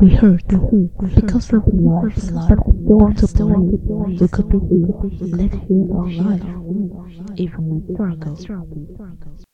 We hurt because of love. They want to believe we could be live here our life, even in struggle.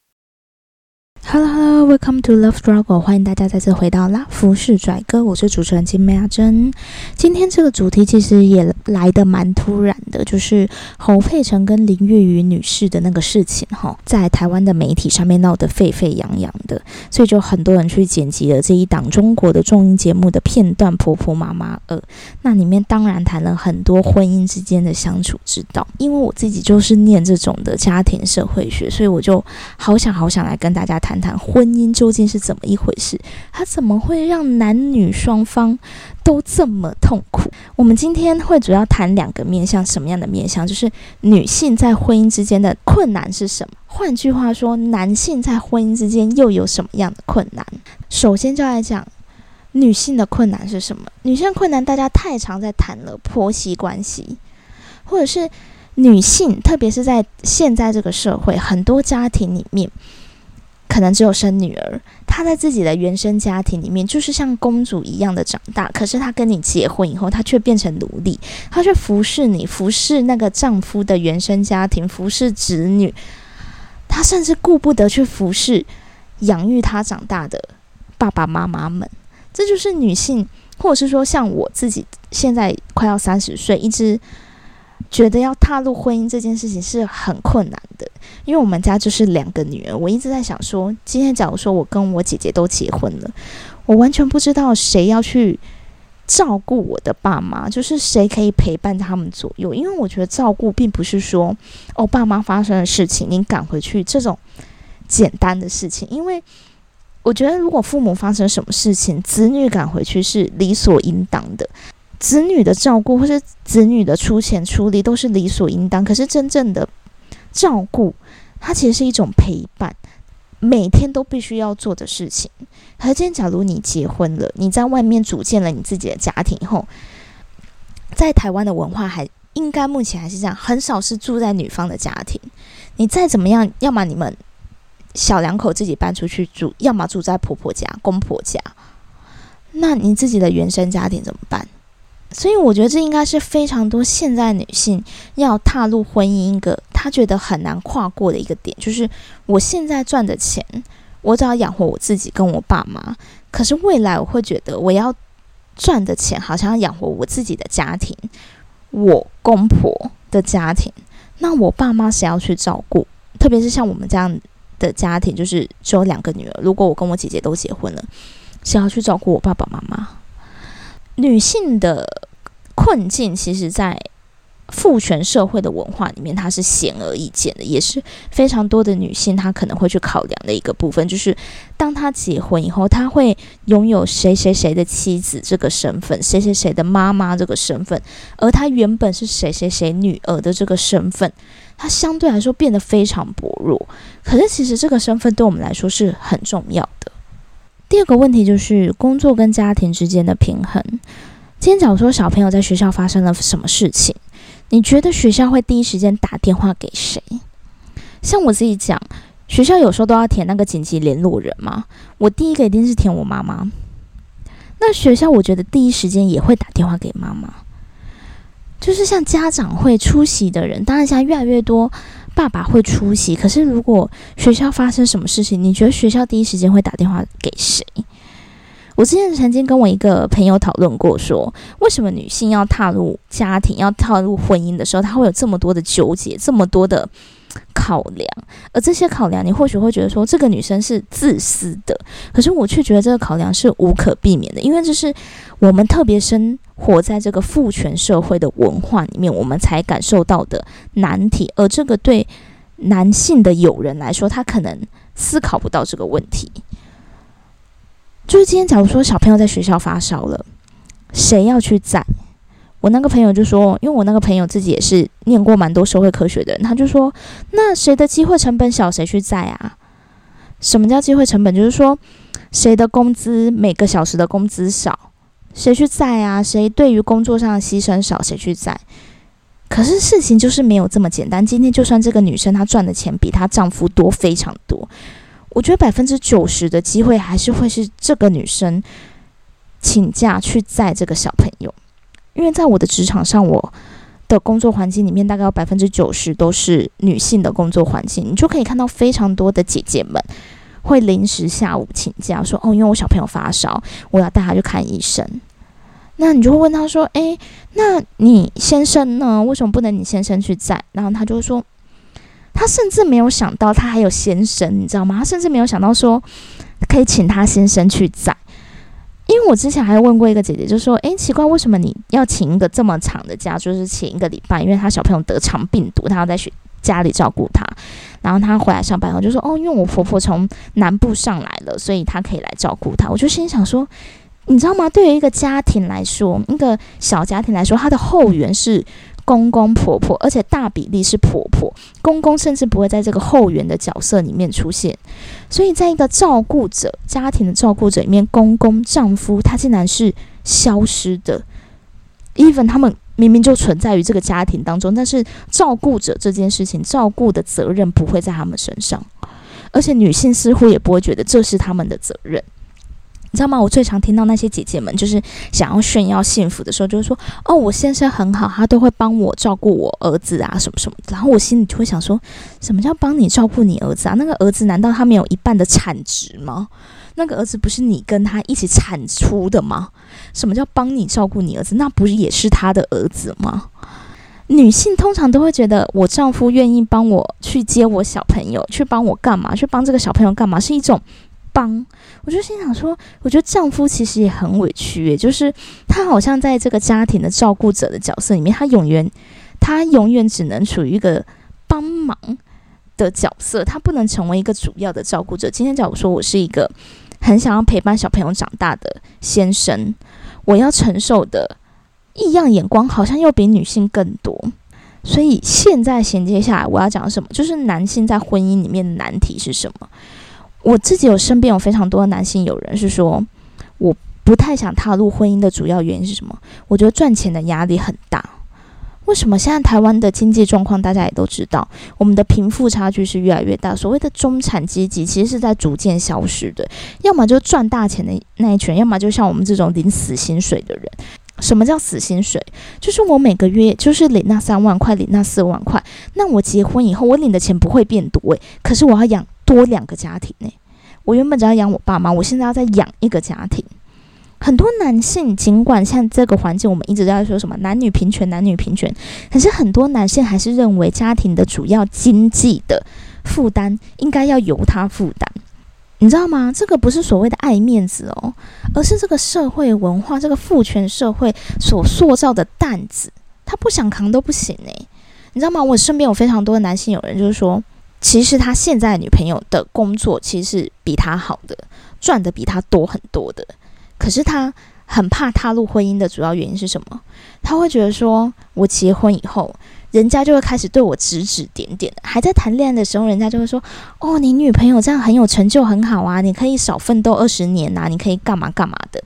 Hello Hello, welcome to Love Struggle，欢迎大家再次回到拉夫是拽哥，我是主持人金美阿珍。今天这个主题其实也来的蛮突然的，就是侯佩岑跟林月瑜女士的那个事情哈，在台湾的媒体上面闹得沸沸扬扬的，所以就很多人去剪辑了这一档中国的综艺节目的片段《婆婆妈妈二》，那里面当然谈了很多婚姻之间的相处之道。因为我自己就是念这种的家庭社会学，所以我就好想好想来跟大家谈。谈婚姻究竟是怎么一回事？它怎么会让男女双方都这么痛苦？我们今天会主要谈两个面向，什么样的面向？就是女性在婚姻之间的困难是什么？换句话说，男性在婚姻之间又有什么样的困难？首先就来讲女性的困难是什么？女性困难大家太常在谈了，婆媳关系，或者是女性，特别是在现在这个社会，很多家庭里面。可能只有生女儿，她在自己的原生家庭里面就是像公主一样的长大。可是她跟你结婚以后，她却变成奴隶，她却服侍你，服侍那个丈夫的原生家庭，服侍子女。她甚至顾不得去服侍养育她长大的爸爸妈妈们。这就是女性，或者是说像我自己现在快要三十岁，一直。觉得要踏入婚姻这件事情是很困难的，因为我们家就是两个女儿。我一直在想说，今天假如说我跟我姐姐都结婚了，我完全不知道谁要去照顾我的爸妈，就是谁可以陪伴他们左右。因为我觉得照顾并不是说哦，爸妈发生的事情你赶回去这种简单的事情。因为我觉得如果父母发生什么事情，子女赶回去是理所应当的。子女的照顾或是子女的出钱出力都是理所应当，可是真正的照顾，它其实是一种陪伴，每天都必须要做的事情。可今天，假如你结婚了，你在外面组建了你自己的家庭以后，在台湾的文化还应该目前还是这样，很少是住在女方的家庭。你再怎么样，要么你们小两口自己搬出去住，要么住在婆婆家、公婆家。那你自己的原生家庭怎么办？所以我觉得这应该是非常多现在女性要踏入婚姻一个她觉得很难跨过的一个点，就是我现在赚的钱，我只要养活我自己跟我爸妈，可是未来我会觉得我要赚的钱好像要养活我自己的家庭，我公婆的家庭，那我爸妈谁要去照顾？特别是像我们这样的家庭，就是只有两个女儿，如果我跟我姐姐都结婚了，谁要去照顾我爸爸妈妈？女性的困境，其实，在父权社会的文化里面，它是显而易见的，也是非常多的女性她可能会去考量的一个部分，就是当她结婚以后，她会拥有谁谁谁的妻子这个身份，谁谁谁的妈妈这个身份，而她原本是谁谁谁女儿的这个身份，她相对来说变得非常薄弱。可是，其实这个身份对我们来说是很重要的。第二个问题就是工作跟家庭之间的平衡。今天假如说小朋友在学校发生了什么事情，你觉得学校会第一时间打电话给谁？像我自己讲，学校有时候都要填那个紧急联络人嘛，我第一个一定是填我妈妈。那学校我觉得第一时间也会打电话给妈妈。就是像家长会出席的人，当然现在越来越多。爸爸会出席，可是如果学校发生什么事情，你觉得学校第一时间会打电话给谁？我之前曾经跟我一个朋友讨论过，说为什么女性要踏入家庭、要踏入婚姻的时候，她会有这么多的纠结，这么多的考量？而这些考量，你或许会觉得说这个女生是自私的，可是我却觉得这个考量是无可避免的，因为这是我们特别生活在这个父权社会的文化里面，我们才感受到的难题。而这个对男性的友人来说，他可能思考不到这个问题。就是今天，假如说小朋友在学校发烧了，谁要去载？我那个朋友就说，因为我那个朋友自己也是念过蛮多社会科学的人，他就说，那谁的机会成本小，谁去载啊？什么叫机会成本？就是说，谁的工资每个小时的工资少。谁去载啊？谁对于工作上的牺牲少，谁去载？可是事情就是没有这么简单。今天就算这个女生她赚的钱比她丈夫多非常多，我觉得百分之九十的机会还是会是这个女生请假去载这个小朋友，因为在我的职场上，我的工作环境里面，大概有百分之九十都是女性的工作环境，你就可以看到非常多的姐姐们会临时下午请假，说哦，因为我小朋友发烧，我要带他去看医生。那你就会问他说：“诶，那你先生呢？为什么不能你先生去载？”然后他就说：“他甚至没有想到他还有先生，你知道吗？他甚至没有想到说可以请他先生去载。我之前还问过一个姐姐，就说：‘诶，奇怪，为什么你要请一个这么长的假？就是请一个礼拜，因为她小朋友得肠病毒，她要在学家里照顾她。然后她回来上班后就说：‘哦，因为我婆婆从南部上来了，所以她可以来照顾她。’我就心想说。”你知道吗？对于一个家庭来说，一个小家庭来说，它的后援是公公婆婆，而且大比例是婆婆。公公甚至不会在这个后援的角色里面出现。所以，在一个照顾者家庭的照顾者里面，公公丈夫他竟然是消失的。even 他们明明就存在于这个家庭当中，但是照顾者这件事情，照顾的责任不会在他们身上，而且女性似乎也不会觉得这是他们的责任。你知道吗？我最常听到那些姐姐们，就是想要炫耀幸福的时候，就是说：“哦，我先生很好，他都会帮我照顾我儿子啊，什么什么。”然后我心里就会想说：“什么叫帮你照顾你儿子啊？那个儿子难道他没有一半的产值吗？那个儿子不是你跟他一起产出的吗？什么叫帮你照顾你儿子？那不是也是他的儿子吗？”女性通常都会觉得，我丈夫愿意帮我去接我小朋友，去帮我干嘛？去帮这个小朋友干嘛？是一种。帮，我就心想说，我觉得丈夫其实也很委屈，就是他好像在这个家庭的照顾者的角色里面，他永远他永远只能处于一个帮忙的角色，他不能成为一个主要的照顾者。今天假如说我是一个很想要陪伴小朋友长大的先生，我要承受的异样眼光好像又比女性更多。所以现在衔接下来，我要讲什么？就是男性在婚姻里面的难题是什么？我自己有身边有非常多的男性友人是说，我不太想踏入婚姻的主要原因是什么？我觉得赚钱的压力很大。为什么现在台湾的经济状况大家也都知道，我们的贫富差距是越来越大，所谓的中产阶级其实是在逐渐消失的。要么就赚大钱的那一群，要么就像我们这种领死薪水的人。什么叫死薪水？就是我每个月就是领那三万块，领那四万块。那我结婚以后，我领的钱不会变多诶，可是我要养。多两个家庭呢？我原本只要养我爸妈，我现在要再养一个家庭。很多男性尽管像这个环境，我们一直在说什么男女平权，男女平权，可是很多男性还是认为家庭的主要经济的负担应该要由他负担。你知道吗？这个不是所谓的爱面子哦，而是这个社会文化，这个父权社会所塑造的担子，他不想扛都不行诶。你知道吗？我身边有非常多的男性友人，就是说。其实他现在女朋友的工作其实是比他好的，赚的比他多很多的。可是他很怕踏入婚姻的主要原因是什么？他会觉得说，我结婚以后，人家就会开始对我指指点点。还在谈恋爱的时候，人家就会说：“哦，你女朋友这样很有成就，很好啊，你可以少奋斗二十年呐，你可以干嘛干嘛的。”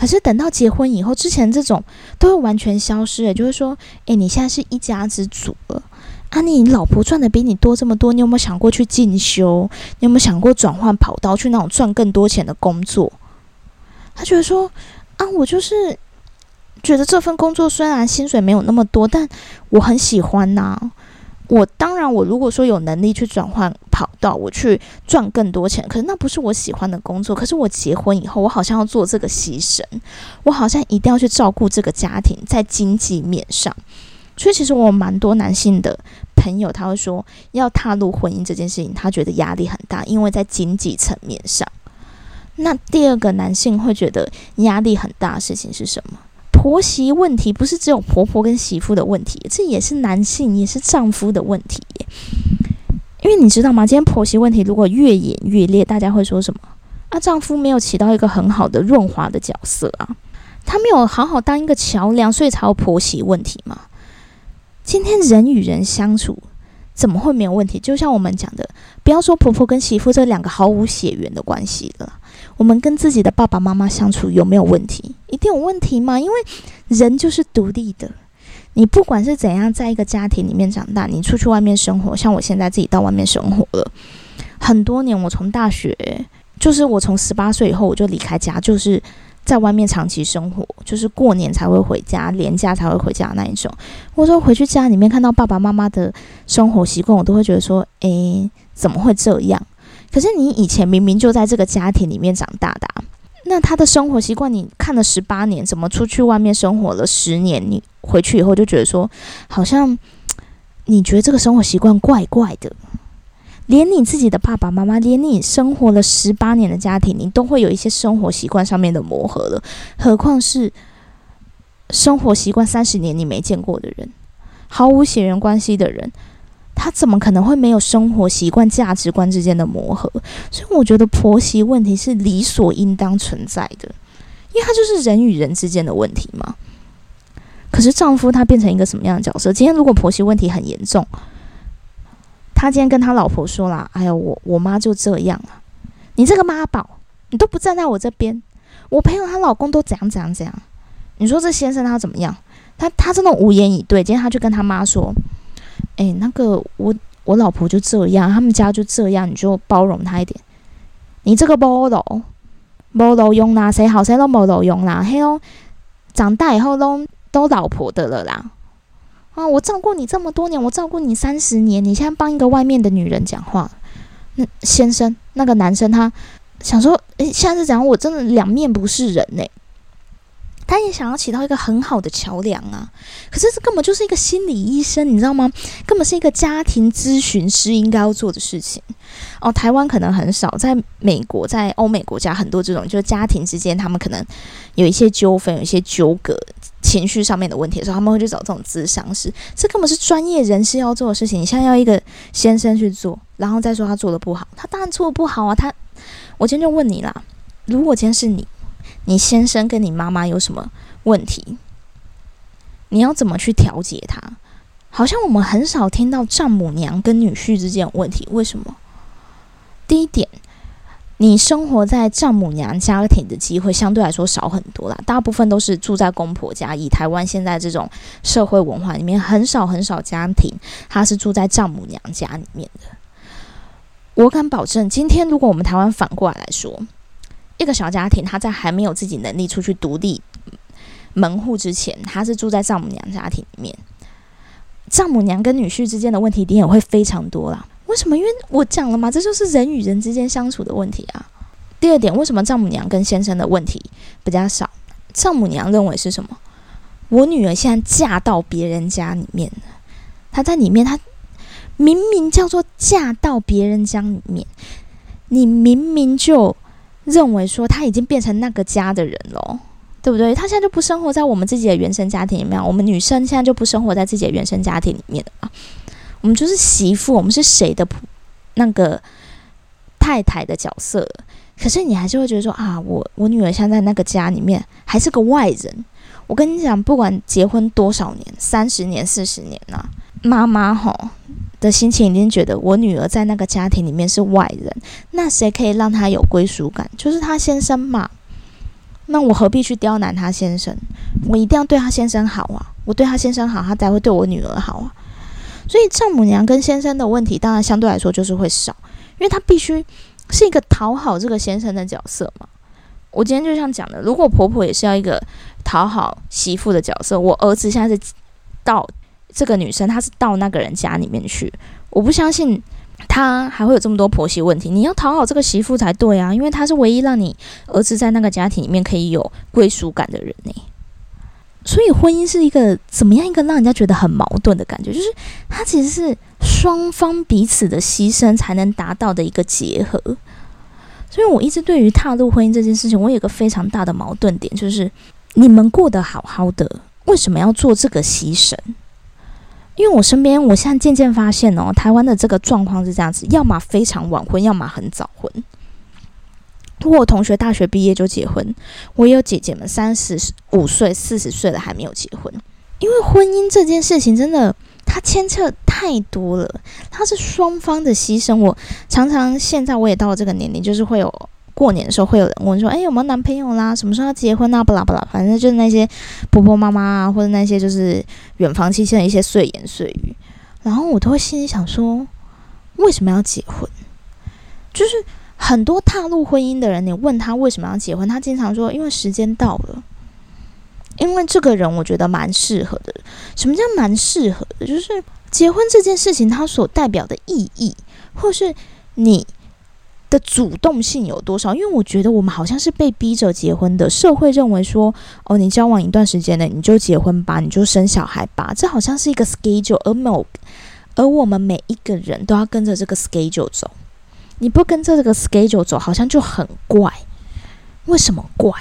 可是等到结婚以后，之前这种都会完全消失了，就会说：“诶，你现在是一家之主了。”啊，你老婆赚的比你多这么多，你有没有想过去进修？你有没有想过转换跑道，去那种赚更多钱的工作？他觉得说，啊，我就是觉得这份工作虽然薪水没有那么多，但我很喜欢呐。我当然，我如果说有能力去转换跑道，我去赚更多钱，可是那不是我喜欢的工作。可是我结婚以后，我好像要做这个牺牲，我好像一定要去照顾这个家庭，在经济面上。所以其实我蛮多男性的朋友，他会说要踏入婚姻这件事情，他觉得压力很大，因为在经济层面上。那第二个男性会觉得压力很大的事情是什么？婆媳问题不是只有婆婆跟媳妇的问题，这也是男性也是丈夫的问题。因为你知道吗？今天婆媳问题如果越演越烈，大家会说什么？啊，丈夫没有起到一个很好的润滑的角色啊，他没有好好当一个桥梁，所以才有婆媳问题嘛。今天人与人相处怎么会没有问题？就像我们讲的，不要说婆婆跟媳妇这两个毫无血缘的关系了，我们跟自己的爸爸妈妈相处有没有问题？一定有问题吗？因为人就是独立的，你不管是怎样在一个家庭里面长大，你出去外面生活，像我现在自己到外面生活了很多年，我从大学就是我从十八岁以后我就离开家，就是。在外面长期生活，就是过年才会回家，年假才会回家那一种。或者说回去家里面看到爸爸妈妈的生活习惯，我都会觉得说，诶，怎么会这样？可是你以前明明就在这个家庭里面长大的，那他的生活习惯你看了十八年，怎么出去外面生活了十年，你回去以后就觉得说，好像你觉得这个生活习惯怪怪的。连你自己的爸爸妈妈，连你生活了十八年的家庭，你都会有一些生活习惯上面的磨合了，何况是生活习惯三十年你没见过的人，毫无血缘关系的人，他怎么可能会没有生活习惯、价值观之间的磨合？所以我觉得婆媳问题是理所应当存在的，因为他就是人与人之间的问题嘛。可是丈夫他变成一个什么样的角色？今天如果婆媳问题很严重。他今天跟他老婆说了：“哎呀，我我妈就这样啊，你这个妈宝，你都不站在我这边。我朋友她老公都怎样怎样怎样，你说这先生他怎么样？他他真的无言以对。今天他就跟他妈说：，哎，那个我我老婆就这样，他们家就这样，你就包容他一点。你这个包容，包容用啦，谁好谁都包容用啦，嘿哦，长大以后都都老婆的了啦。”啊！我照顾你这么多年，我照顾你三十年，你现在帮一个外面的女人讲话，那先生那个男生他想说，诶，现在是讲我真的两面不是人呢。他也想要起到一个很好的桥梁啊，可是这根本就是一个心理医生，你知道吗？根本是一个家庭咨询师应该要做的事情。哦，台湾可能很少，在美国，在欧美国家很多这种，就是家庭之间他们可能有一些纠纷，有一些纠葛。情绪上面的问题的时候，他们会去找这种咨商师，这根本是专业人士要做的事情。你现在要一个先生去做，然后再说他做的不好，他当然做的不好啊。他，我今天就问你啦，如果今天是你，你先生跟你妈妈有什么问题，你要怎么去调节他？好像我们很少听到丈母娘跟女婿之间有问题，为什么？第一点。你生活在丈母娘家庭的机会相对来说少很多啦，大部分都是住在公婆家。以台湾现在这种社会文化里面，很少很少家庭他是住在丈母娘家里面的。我敢保证，今天如果我们台湾反过来来说，一个小家庭他在还没有自己能力出去独立门户之前，他是住在丈母娘家庭里面，丈母娘跟女婿之间的问题点也会非常多啦。为什么？因为我讲了嘛，这就是人与人之间相处的问题啊。第二点，为什么丈母娘跟先生的问题比较少？丈母娘认为是什么？我女儿现在嫁到别人家里面，她在里面，她明明叫做嫁到别人家里面，你明明就认为说她已经变成那个家的人了，对不对？她现在就不生活在我们自己的原生家庭里面，我们女生现在就不生活在自己的原生家庭里面了。我们就是媳妇，我们是谁的那个太太的角色？可是你还是会觉得说啊，我我女儿现在那个家里面还是个外人。我跟你讲，不管结婚多少年，三十年、四十年呐，妈妈吼的心情已经觉得我女儿在那个家庭里面是外人。那谁可以让她有归属感？就是她先生嘛。那我何必去刁难她先生？我一定要对她先生好啊！我对她先生好，她才会对我女儿好啊！所以丈母娘跟先生的问题，当然相对来说就是会少，因为她必须是一个讨好这个先生的角色嘛。我今天就像讲的，如果婆婆也是要一个讨好媳妇的角色，我儿子现在是到这个女生，她是到那个人家里面去，我不相信她还会有这么多婆媳问题。你要讨好这个媳妇才对啊，因为她是唯一让你儿子在那个家庭里面可以有归属感的人呢。所以婚姻是一个怎么样一个让人家觉得很矛盾的感觉？就是它其实是双方彼此的牺牲才能达到的一个结合。所以我一直对于踏入婚姻这件事情，我有个非常大的矛盾点，就是你们过得好好的，为什么要做这个牺牲？因为我身边，我现在渐渐发现哦，台湾的这个状况是这样子：要么非常晚婚，要么很早婚。我同学大学毕业就结婚，我也有姐姐们三十五岁、四十岁了还没有结婚。因为婚姻这件事情真的，它牵扯太多了，它是双方的牺牲。我常常现在我也到了这个年龄，就是会有过年的时候会有人问说：“哎，有没有男朋友啦？什么时候要结婚啊？”不啦不啦，反正就是那些婆婆妈妈啊，或者那些就是远房亲戚的一些碎言碎语，然后我都会心里想说：为什么要结婚？就是。很多踏入婚姻的人，你问他为什么要结婚，他经常说因为时间到了，因为这个人我觉得蛮适合的。什么叫蛮适合的？就是结婚这件事情它所代表的意义，或是你。的主动性有多少？因为我觉得我们好像是被逼着结婚的。社会认为说，哦，你交往一段时间了，你就结婚吧，你就生小孩吧，这好像是一个 schedule，而某而我们每一个人都要跟着这个 schedule 走。你不跟着这个 schedule 走，好像就很怪。为什么怪？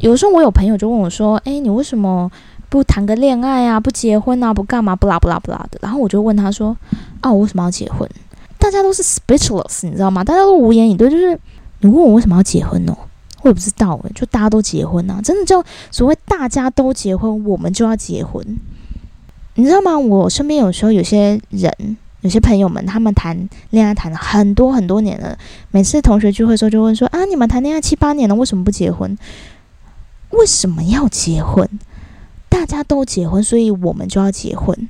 有时候我有朋友就问我说：“诶，你为什么不谈个恋爱啊？不结婚啊？不干嘛？不啦不啦不啦的。”然后我就问他说：“啊，我为什么要结婚？”大家都是 speechless，你知道吗？大家都无言以对。就是你问我为什么要结婚哦，我也不知道诶，就大家都结婚啊，真的就所谓大家都结婚，我们就要结婚。你知道吗？我身边有时候有些人，有些朋友们，他们谈恋爱谈了很多很多年了。每次同学聚会的时候，就问说：“啊，你们谈恋爱七八年了，为什么不结婚？为什么要结婚？大家都结婚，所以我们就要结婚，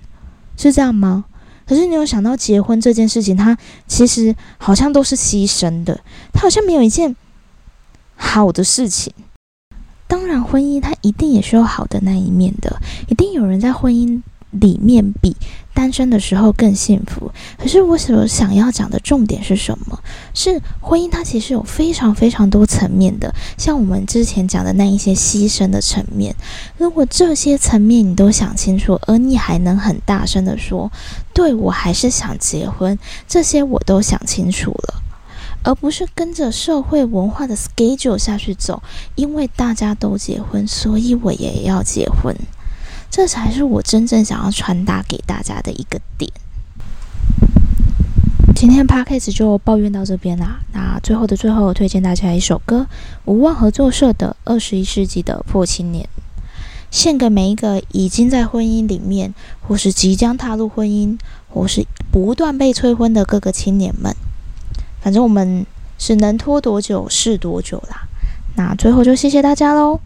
是这样吗？”可是你有想到结婚这件事情，它其实好像都是牺牲的，它好像没有一件好的事情。当然，婚姻它一定也是有好的那一面的，一定有人在婚姻。里面比单身的时候更幸福。可是我所想要讲的重点是什么？是婚姻它其实有非常非常多层面的，像我们之前讲的那一些牺牲的层面。如果这些层面你都想清楚，而你还能很大声的说：“对我还是想结婚。”这些我都想清楚了，而不是跟着社会文化的 schedule 下去走。因为大家都结婚，所以我也要结婚。这才是我真正想要传达给大家的一个点。今天 p a c k a g e 就抱怨到这边啦。那最后的最后，推荐大家一首歌，无望合作社的《二十一世纪的破青年》，献给每一个已经在婚姻里面，或是即将踏入婚姻，或是不断被催婚的各个青年们。反正我们是能拖多久是多久啦。那最后就谢谢大家喽。